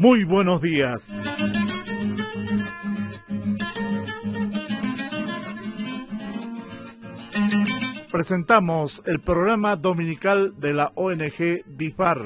Muy buenos días. Presentamos el programa dominical de la ONG DIFAR.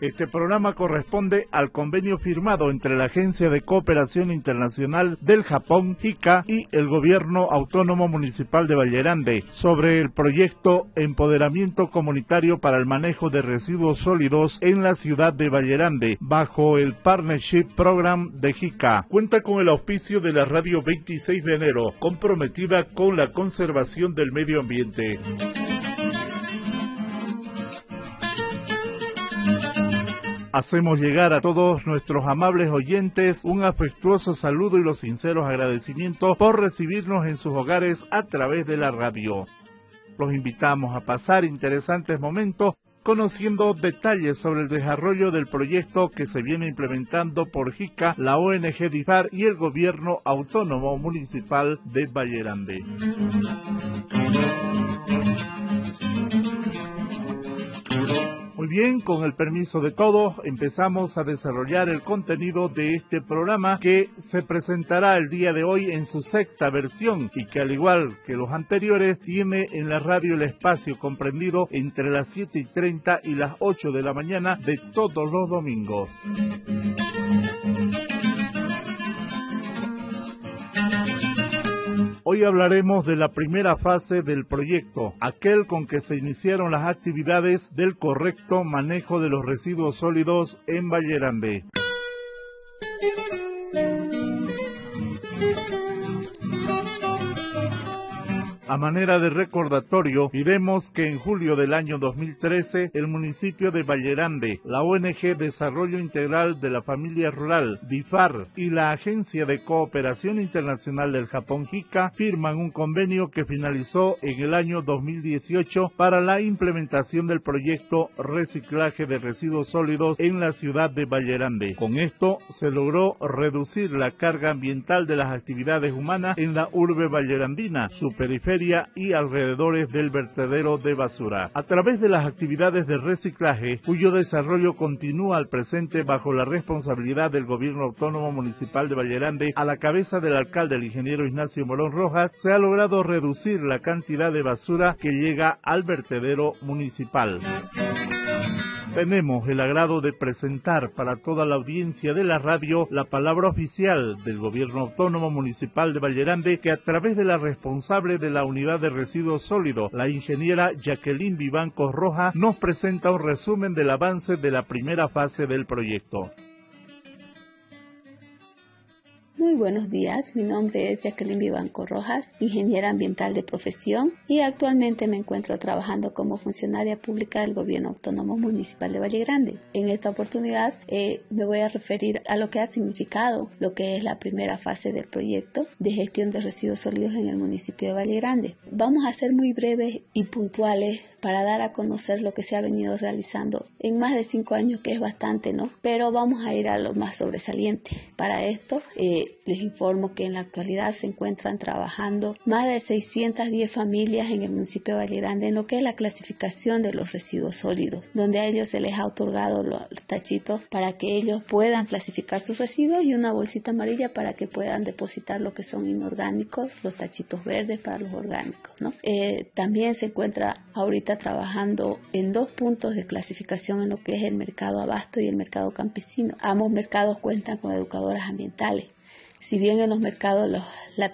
Este programa corresponde al convenio firmado entre la Agencia de Cooperación Internacional del Japón, JICA, y el Gobierno Autónomo Municipal de Vallerande sobre el proyecto Empoderamiento Comunitario para el Manejo de Residuos Sólidos en la ciudad de Vallerande, bajo el Partnership Program de JICA. Cuenta con el auspicio de la Radio 26 de enero, comprometida con la conservación del medio ambiente. Hacemos llegar a todos nuestros amables oyentes un afectuoso saludo y los sinceros agradecimientos por recibirnos en sus hogares a través de la radio. Los invitamos a pasar interesantes momentos conociendo detalles sobre el desarrollo del proyecto que se viene implementando por JICA, la ONG DIFAR y el Gobierno Autónomo Municipal de Vallerande. Muy bien, con el permiso de todos, empezamos a desarrollar el contenido de este programa que se presentará el día de hoy en su sexta versión y que al igual que los anteriores tiene en la radio el espacio comprendido entre las 7 y 30 y las 8 de la mañana de todos los domingos. Hoy hablaremos de la primera fase del proyecto, aquel con que se iniciaron las actividades del correcto manejo de los residuos sólidos en Vallerande. A manera de recordatorio, diremos que en julio del año 2013, el municipio de Vallerande, la ONG Desarrollo Integral de la Familia Rural, DIFAR, y la Agencia de Cooperación Internacional del Japón, JICA, firman un convenio que finalizó en el año 2018 para la implementación del proyecto Reciclaje de Residuos Sólidos en la ciudad de Vallerande. Con esto se logró reducir la carga ambiental de las actividades humanas en la urbe vallerandina, su periferia y alrededores del vertedero de basura. A través de las actividades de reciclaje, cuyo desarrollo continúa al presente bajo la responsabilidad del Gobierno Autónomo Municipal de Vallerande, a la cabeza del alcalde, el ingeniero Ignacio Morón Rojas, se ha logrado reducir la cantidad de basura que llega al vertedero municipal tenemos el agrado de presentar para toda la audiencia de la radio la palabra oficial del Gobierno Autónomo Municipal de Vallerande que a través de la responsable de la Unidad de Residuos Sólidos, la ingeniera Jacqueline Vivanco Roja, nos presenta un resumen del avance de la primera fase del proyecto. Muy buenos días, mi nombre es Jacqueline Vivanco Rojas, ingeniera ambiental de profesión y actualmente me encuentro trabajando como funcionaria pública del Gobierno Autónomo Municipal de Valle Grande. En esta oportunidad eh, me voy a referir a lo que ha significado lo que es la primera fase del proyecto de gestión de residuos sólidos en el municipio de Valle Grande. Vamos a ser muy breves y puntuales para dar a conocer lo que se ha venido realizando en más de cinco años, que es bastante, ¿no? Pero vamos a ir a lo más sobresaliente. Para esto, eh, les informo que en la actualidad se encuentran trabajando más de 610 familias en el municipio de Grande en lo que es la clasificación de los residuos sólidos, donde a ellos se les ha otorgado los tachitos para que ellos puedan clasificar sus residuos y una bolsita amarilla para que puedan depositar lo que son inorgánicos, los tachitos verdes para los orgánicos. ¿no? Eh, también se encuentra ahorita trabajando en dos puntos de clasificación en lo que es el mercado abasto y el mercado campesino. Ambos mercados cuentan con educadoras ambientales si bien en los mercados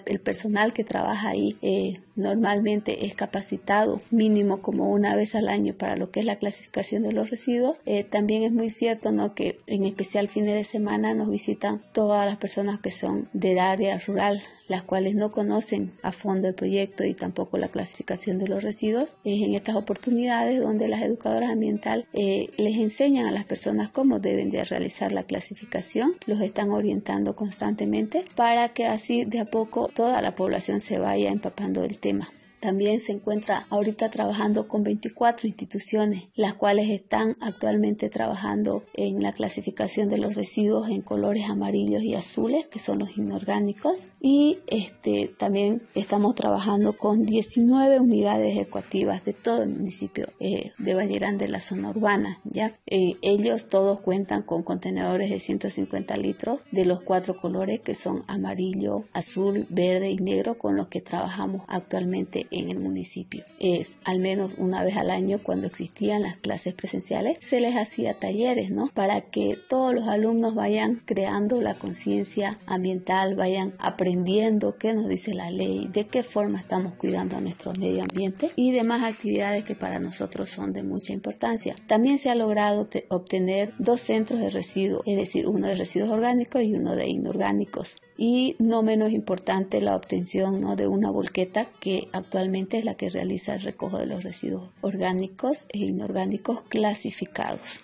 el personal que trabaja ahí eh, normalmente es capacitado mínimo como una vez al año para lo que es la clasificación de los residuos, eh, también es muy cierto ¿no? que en especial fines de semana nos visitan todas las personas que son del área rural, las cuales no conocen a fondo el proyecto y tampoco la clasificación de los residuos. Es en estas oportunidades donde las educadoras ambientales eh, les enseñan a las personas cómo deben de realizar la clasificación, los están orientando constantemente para que así de a poco toda la población se vaya empapando del tema. También se encuentra ahorita trabajando con 24 instituciones, las cuales están actualmente trabajando en la clasificación de los residuos en colores amarillos y azules, que son los inorgánicos, y este, también estamos trabajando con 19 unidades ecuativas de todo el municipio eh, de Valle Grande, la zona urbana. ¿ya? Eh, ellos todos cuentan con contenedores de 150 litros de los cuatro colores que son amarillo, azul, verde y negro con los que trabajamos actualmente en el municipio. Es al menos una vez al año cuando existían las clases presenciales se les hacía talleres, ¿no? Para que todos los alumnos vayan creando la conciencia ambiental, vayan aprendiendo qué nos dice la ley, de qué forma estamos cuidando a nuestro medio ambiente y demás actividades que para nosotros son de mucha importancia. También se ha logrado obtener dos centros de residuos, es decir, uno de residuos orgánicos y uno de inorgánicos y no menos importante la obtención ¿no? de una volqueta que actualmente es la que realiza el recojo de los residuos orgánicos e inorgánicos clasificados.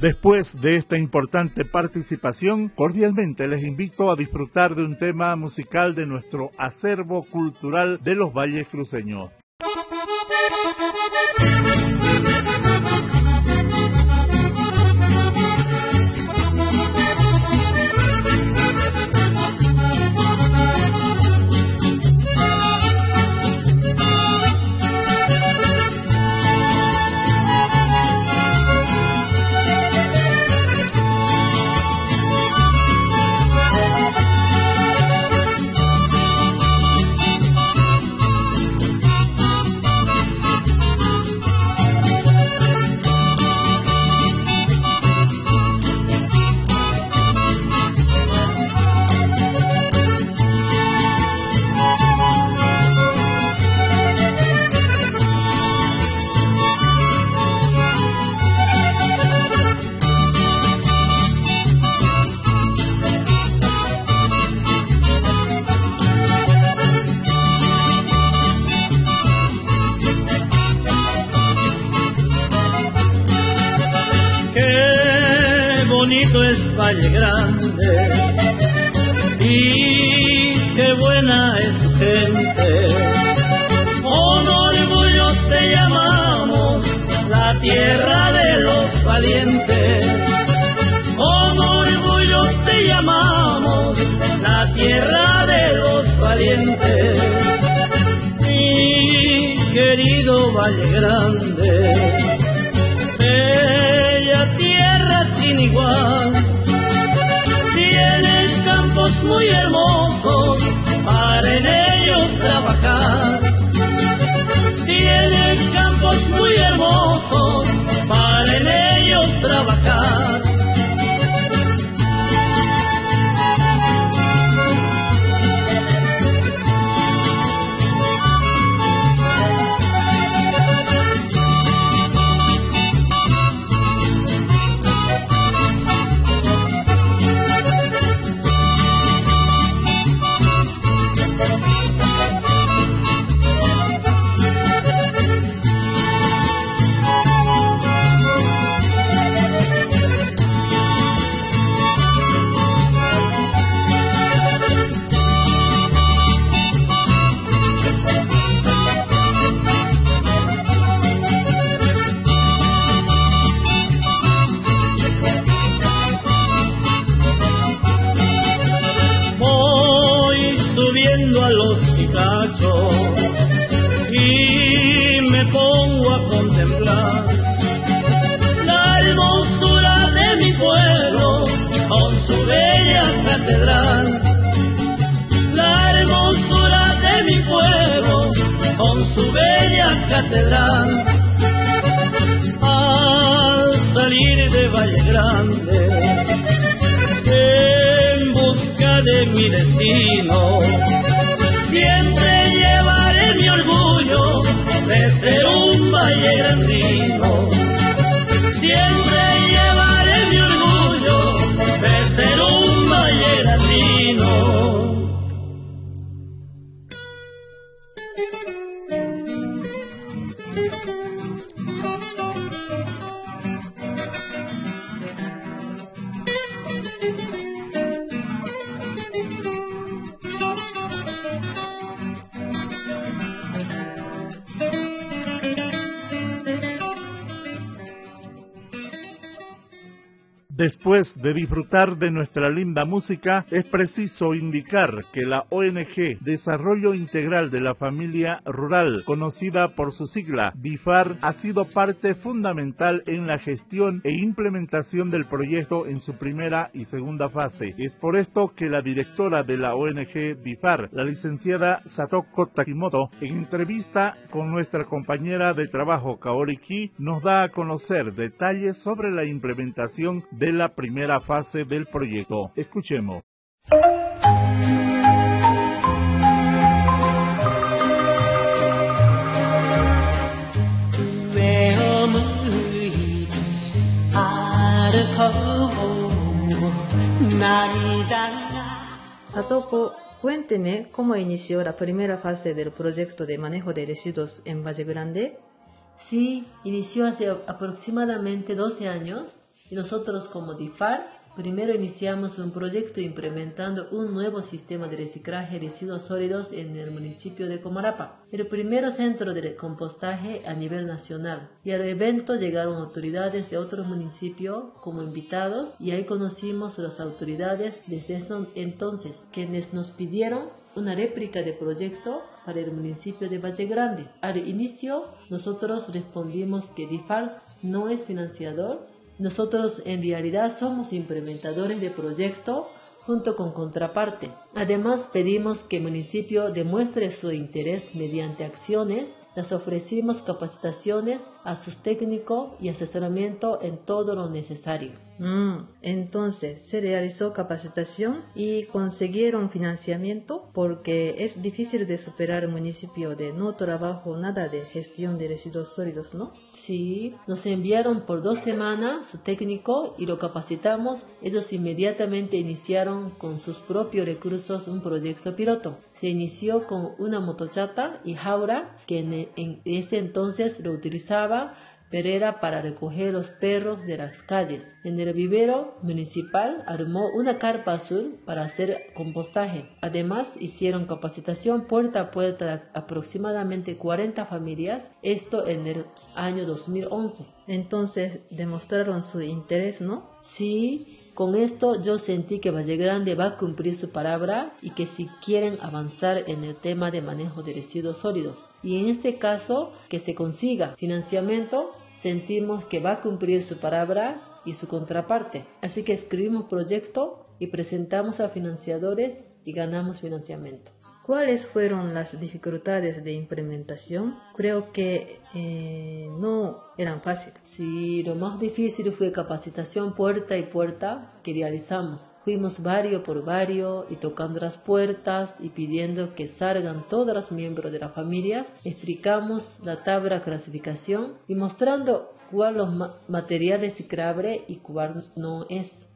Después de esta importante participación, cordialmente les invito a disfrutar de un tema musical de nuestro acervo cultural de los Valles Cruceños. viendo a los picachos y me pongo a contemplar la hermosura de mi pueblo con su bella catedral. La hermosura de mi pueblo con su bella catedral. Al salir de Valle Grande de mi destino. Siempre llevaré mi orgullo de ser un valle grandino. Después de disfrutar de nuestra linda música, es preciso indicar que la ONG Desarrollo Integral de la Familia Rural, conocida por su sigla DIFAR, ha sido parte fundamental en la gestión e implementación del proyecto en su primera y segunda fase. Es por esto que la directora de la ONG DIFAR, la licenciada Satoko Takimoto, en entrevista con nuestra compañera de trabajo Kaori Ki, nos da a conocer detalles sobre la implementación de la primera fase del proyecto. Escuchemos. Satoko, cuénteme cómo inició la primera fase del proyecto de manejo de residuos en Valle Grande. Sí, inició hace aproximadamente 12 años y nosotros como DIFAR primero iniciamos un proyecto implementando un nuevo sistema de reciclaje de residuos sólidos en el municipio de Comarapa, el primer centro de compostaje a nivel nacional. Y al evento llegaron autoridades de otros municipios como invitados y ahí conocimos las autoridades desde entonces, quienes nos pidieron una réplica de proyecto para el municipio de Valle Grande. Al inicio, nosotros respondimos que DIFAR no es financiador nosotros en realidad somos implementadores de proyecto junto con contraparte. Además, pedimos que el municipio demuestre su interés mediante acciones les ofrecimos capacitaciones a sus técnicos y asesoramiento en todo lo necesario. Mm, entonces, se realizó capacitación y consiguieron financiamiento porque es difícil de superar el municipio de no trabajo nada de gestión de residuos sólidos, ¿no? Sí, nos enviaron por dos semanas su técnico y lo capacitamos. Ellos inmediatamente iniciaron con sus propios recursos un proyecto piloto. Se inició con una motochata y jaura que en, en ese entonces lo utilizaba Perera para recoger los perros de las calles. En el vivero municipal armó una carpa azul para hacer compostaje. Además, hicieron capacitación puerta a puerta a aproximadamente 40 familias, esto en el año 2011. Entonces, demostraron su interés, ¿no? Sí, con esto yo sentí que Valle Grande va a cumplir su palabra y que si quieren avanzar en el tema de manejo de residuos sólidos y en este caso que se consiga financiamiento, sentimos que va a cumplir su palabra y su contraparte. Así que escribimos proyecto y presentamos a financiadores y ganamos financiamiento. ¿Cuáles fueron las dificultades de implementación? Creo que eh, no eran fáciles. Sí, lo más difícil fue capacitación puerta y puerta que realizamos. Fuimos barrio por barrio y tocando las puertas y pidiendo que salgan todos los miembros de la familia. Explicamos la tabla clasificación y mostrando cuál los materiales reciclables y cuál no es.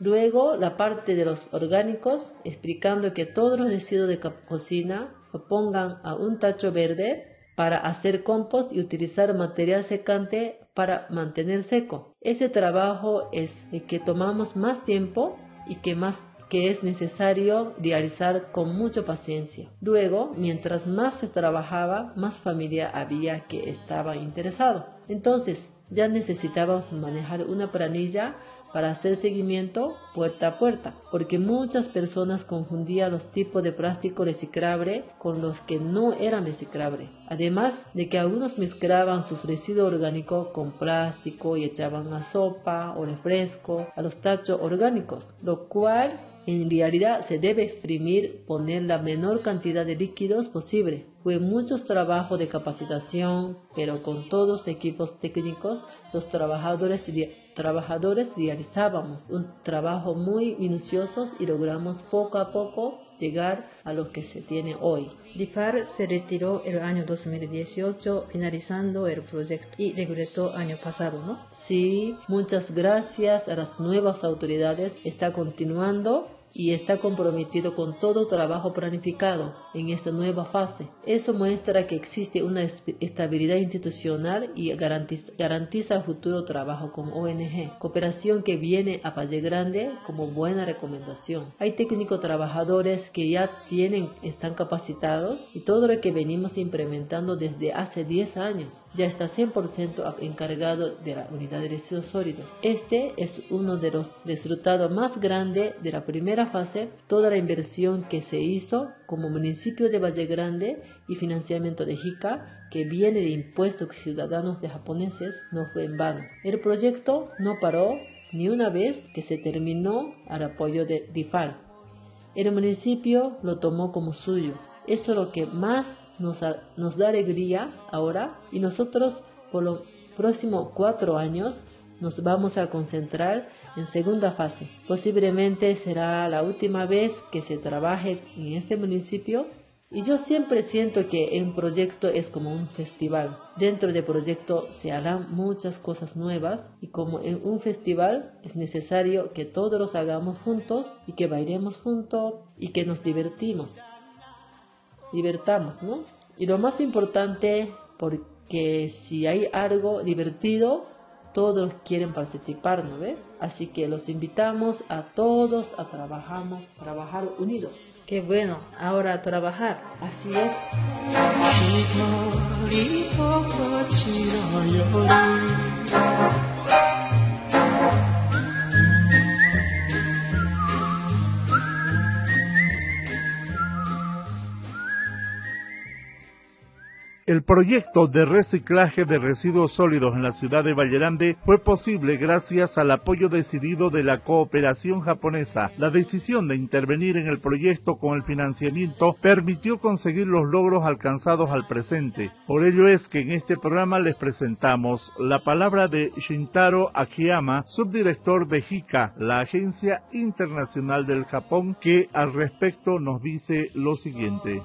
Luego la parte de los orgánicos, explicando que todos los residuos de cocina se pongan a un tacho verde para hacer compost y utilizar material secante para mantener seco. Ese trabajo es el que tomamos más tiempo y que más que es necesario realizar con mucha paciencia. Luego, mientras más se trabajaba, más familia había que estaba interesado. Entonces, ya necesitábamos manejar una planilla para hacer seguimiento puerta a puerta, porque muchas personas confundían los tipos de plástico reciclable con los que no eran reciclables. Además de que algunos mezclaban sus residuos orgánicos con plástico y echaban a sopa o refresco a los tachos orgánicos, lo cual en realidad se debe exprimir, poner la menor cantidad de líquidos posible Fue muchos trabajos de capacitación, pero con todos equipos técnicos, los trabajadores, trabajadores realizábamos un trabajo muy minucioso y logramos poco a poco llegar a lo que se tiene hoy. DIFAR se retiró el año 2018 finalizando el proyecto y regresó año pasado, ¿no? Sí, muchas gracias a las nuevas autoridades. Está continuando y está comprometido con todo trabajo planificado en esta nueva fase. Eso muestra que existe una estabilidad institucional y garantiza, garantiza futuro trabajo con ONG, cooperación que viene a Valle Grande como buena recomendación. Hay técnicos trabajadores que ya tienen, están capacitados y todo lo que venimos implementando desde hace 10 años ya está 100% encargado de la unidad de residuos sólidos. Este es uno de los resultados más grandes de la primera fase, toda la inversión que se hizo como municipio de Valle Grande y financiamiento de JICA, que viene de impuestos ciudadanos de japoneses, no fue en vano. El proyecto no paró ni una vez que se terminó al apoyo de DIFAR. El municipio lo tomó como suyo. Eso es lo que más nos, nos da alegría ahora y nosotros por los próximos cuatro años nos vamos a concentrar en segunda fase. Posiblemente será la última vez que se trabaje en este municipio y yo siempre siento que un proyecto es como un festival. Dentro del proyecto se harán muchas cosas nuevas y como en un festival es necesario que todos los hagamos juntos y que bailemos juntos y que nos divertimos. Divertamos, ¿no? Y lo más importante, porque si hay algo divertido, todos quieren participar, ¿no ves? Así que los invitamos a todos a trabajamos, trabajar unidos. Qué bueno, ahora a trabajar. Así es. El proyecto de reciclaje de residuos sólidos en la ciudad de Vallerande fue posible gracias al apoyo decidido de la cooperación japonesa. La decisión de intervenir en el proyecto con el financiamiento permitió conseguir los logros alcanzados al presente. Por ello es que en este programa les presentamos la palabra de Shintaro Akiyama, subdirector de JICA, la Agencia Internacional del Japón, que al respecto nos dice lo siguiente.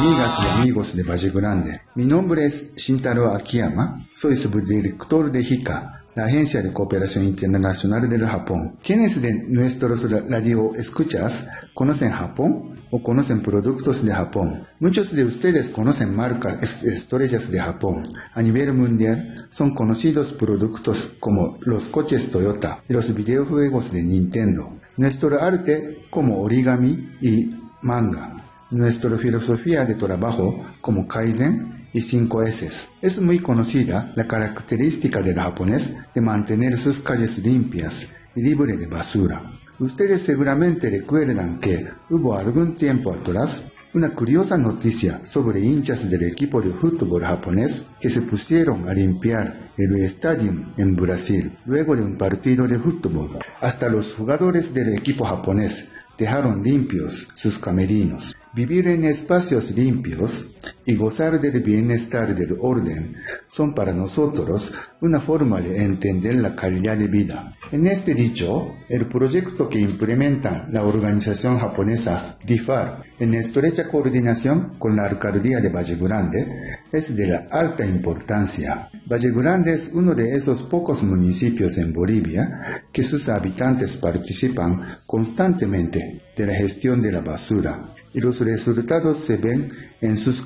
ミーガスやミーゴスでバジグランデ。Mi nombre es Shintaro Akiyama, soy subdirector de JICA, la Agencia de Cooperación Internacional del Japón. ¿Quiénes de nuestros radio escuchas conocen Japón o conocen productos de Japón? Muchos de ustedes conocen marcas estrellas de Japón. A nivel mundial son conocidos productos como los coches Toyota y los videojuegos de Nintendo. Nuestro arte como origami y manga nuestra filosofía de trabajo como Kaizen y 5S. Es muy conocida la característica del japonés de mantener sus calles limpias y libres de basura. Ustedes seguramente recuerdan que hubo algún tiempo atrás una curiosa noticia sobre hinchas del equipo de fútbol japonés que se pusieron a limpiar el estadio en Brasil luego de un partido de fútbol. Hasta los jugadores del equipo japonés dejaron limpios sus camerinos. Vivir en espacios limpios y gozar del bienestar del orden son para nosotros una forma de entender la calidad de vida. En este dicho, el proyecto que implementa la organización japonesa DIFAR en estrecha coordinación con la alcaldía de Valle Grande es de la alta importancia. Valle Grande es uno de esos pocos municipios en Bolivia que sus habitantes participan constantemente de la gestión de la basura y los resultados se ven en sus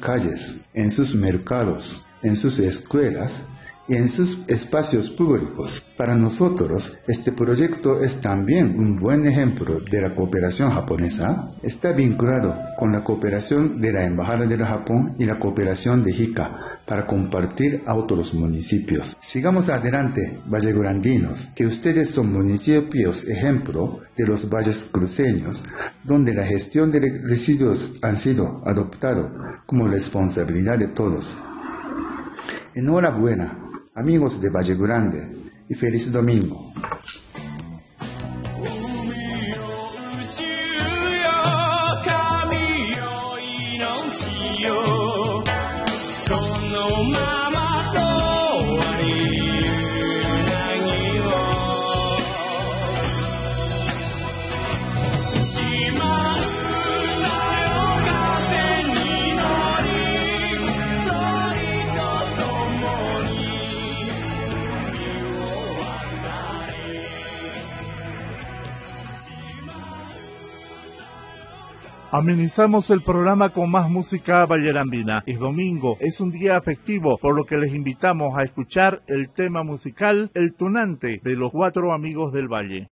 en sus mercados, en sus escuelas y en sus espacios públicos. Para nosotros, este proyecto es también un buen ejemplo de la cooperación japonesa. Está vinculado con la cooperación de la Embajada del Japón y la cooperación de JICA para compartir a otros municipios. Sigamos adelante, vallegrandinos, que ustedes son municipios ejemplo de los valles cruceños, donde la gestión de residuos han sido adoptado como responsabilidad de todos. Enhorabuena, amigos de Valle Grande, y feliz domingo. Oh my Amenizamos el programa con más música vallerambina. Es domingo, es un día afectivo, por lo que les invitamos a escuchar el tema musical El Tunante de los cuatro amigos del Valle.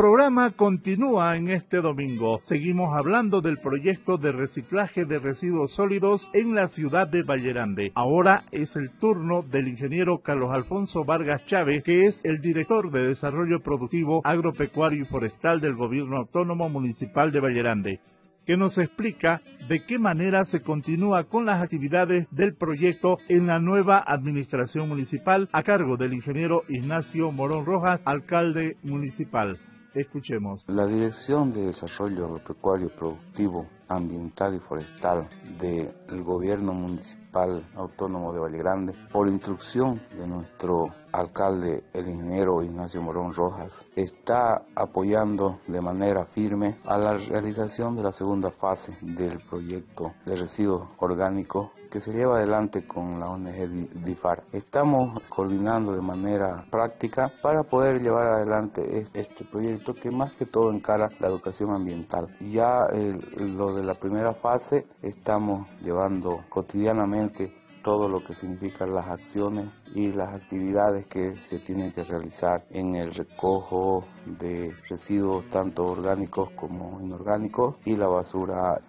Programa continúa en este domingo. Seguimos hablando del proyecto de reciclaje de residuos sólidos en la ciudad de Vallerande. Ahora es el turno del ingeniero Carlos Alfonso Vargas Chávez, que es el director de Desarrollo Productivo Agropecuario y Forestal del Gobierno Autónomo Municipal de Vallerande que nos explica de qué manera se continúa con las actividades del proyecto en la nueva administración municipal a cargo del ingeniero Ignacio Morón Rojas, alcalde municipal. Escuchemos. La Dirección de Desarrollo Agropecuario Productivo, Ambiental y Forestal del Gobierno Municipal Autónomo de Valle Grande, por instrucción de nuestro alcalde, el ingeniero Ignacio Morón Rojas, está apoyando de manera firme a la realización de la segunda fase del proyecto de residuos orgánicos que se lleva adelante con la ONG DIFAR. Estamos coordinando de manera práctica para poder llevar adelante este proyecto que más que todo encara la educación ambiental. Ya lo de la primera fase estamos llevando cotidianamente todo lo que significan las acciones y las actividades que se tienen que realizar en el recojo de residuos tanto orgánicos como inorgánicos y la basura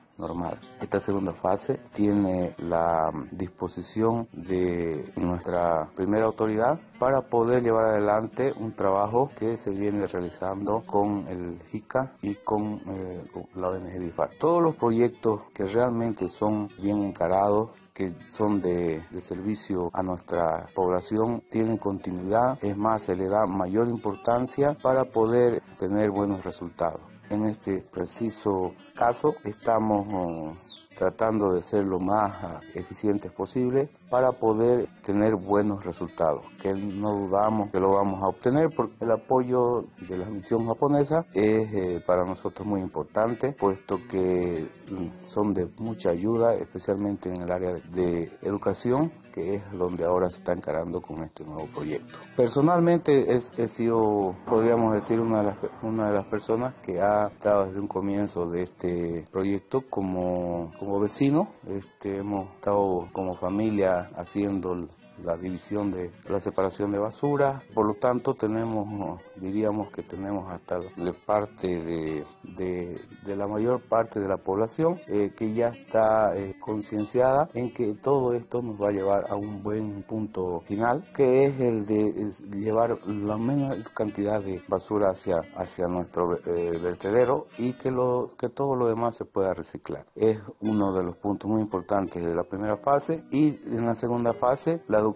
Esta segunda fase tiene la disposición de nuestra primera autoridad para poder llevar adelante un trabajo que se viene realizando con el JICA y con, eh, la ONG DIFAR. Todos los proyectos que realmente son bien encarados que son de, servicio a nuestra población tienen continuidad, es más, se le da mayor importancia para poder tener buenos resultados. En este preciso caso estamos oh, tratando de ser lo más ah, eficientes posible para poder tener buenos resultados, que no dudamos que lo vamos a obtener porque el apoyo de la misión japonesa es eh, para nosotros muy importante, puesto que mm, son de mucha ayuda, especialmente en el área de educación que es donde ahora se está encarando con este nuevo proyecto. Personalmente he sido, podríamos decir, una de, las, una de las personas que ha estado desde un comienzo de este proyecto como, como vecino. Este, hemos estado como familia haciendo la división de la separación de basura. Por lo tanto, tenemos, diríamos que tenemos hasta de parte de, de, la mayor parte de la población eh, que ya está eh, concienciada en que todo esto nos va a llevar a un buen punto final, que es el de llevar la menor cantidad de basura hacia, hacia nuestro eh, vertedero y que, lo, que todo lo demás se pueda reciclar. Es uno de los puntos muy importantes de la primera fase y en la segunda fase la educación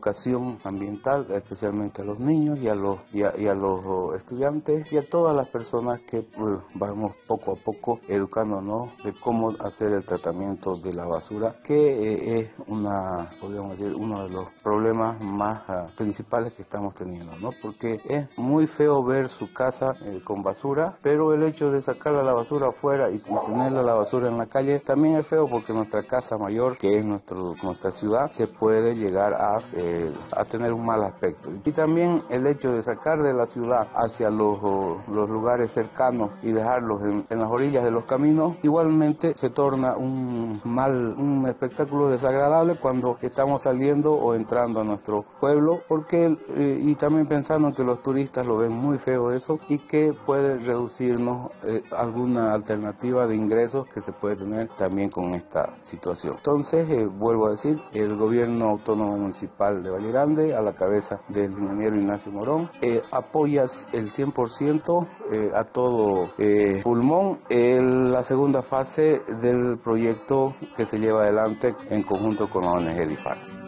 ambiental, especialmente a los niños y a los, y a, los estudiantes y a todas las personas que pues, vamos poco a poco educándonos de cómo hacer el tratamiento de la basura, que eh, es una, podríamos decir, uno de los problemas más ah, principales que estamos teniendo, ¿no? Porque es muy feo ver su casa eh, con basura, pero el hecho de sacarla la basura afuera y tenerla la basura en la calle también es feo porque nuestra casa mayor, que es nuestro, nuestra ciudad, se puede llegar a eh, a tener un mal aspecto. Y también el hecho de sacar de la ciudad hacia los, los lugares cercanos y dejarlos en, las orillas de los caminos, igualmente se torna un mal, un espectáculo desagradable cuando estamos saliendo o entrando a nuestro pueblo, porque eh, y también pensando que los turistas lo ven muy feo eso y que puede reducirnos eh, alguna alternativa de ingresos que se puede tener también con esta situación. Entonces, vuelvo a decir, el gobierno autónomo municipal de Valle Grande, a la cabeza del ingeniero Ignacio Morón. Eh, apoyas el 100% eh, a todo eh, pulmón en la segunda fase del proyecto que se lleva adelante en conjunto con la ONG DIFAR.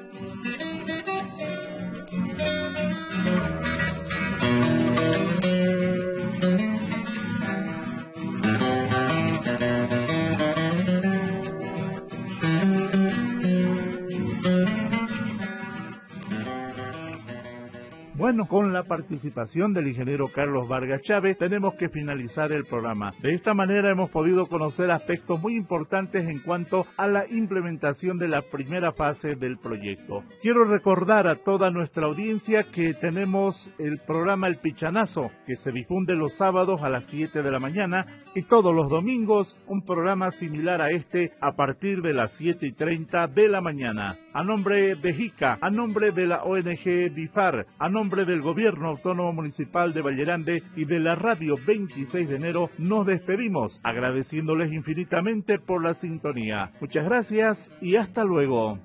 Participación del ingeniero Carlos Vargas Chávez tenemos que finalizar el programa. De esta manera hemos podido conocer aspectos muy importantes en cuanto a la implementación de la primera fase del proyecto. Quiero recordar a toda nuestra audiencia que tenemos el programa El Pichanazo, que se difunde los sábados a las 7 de la mañana y todos los domingos un programa similar a este a partir de las 7 y 30 de la mañana. A nombre de JICA, a nombre de la ONG BIFAR, a nombre del Gobierno Autónomo Municipal de Vallerande y de la Radio 26 de enero, nos despedimos agradeciéndoles infinitamente por la sintonía. Muchas gracias y hasta luego.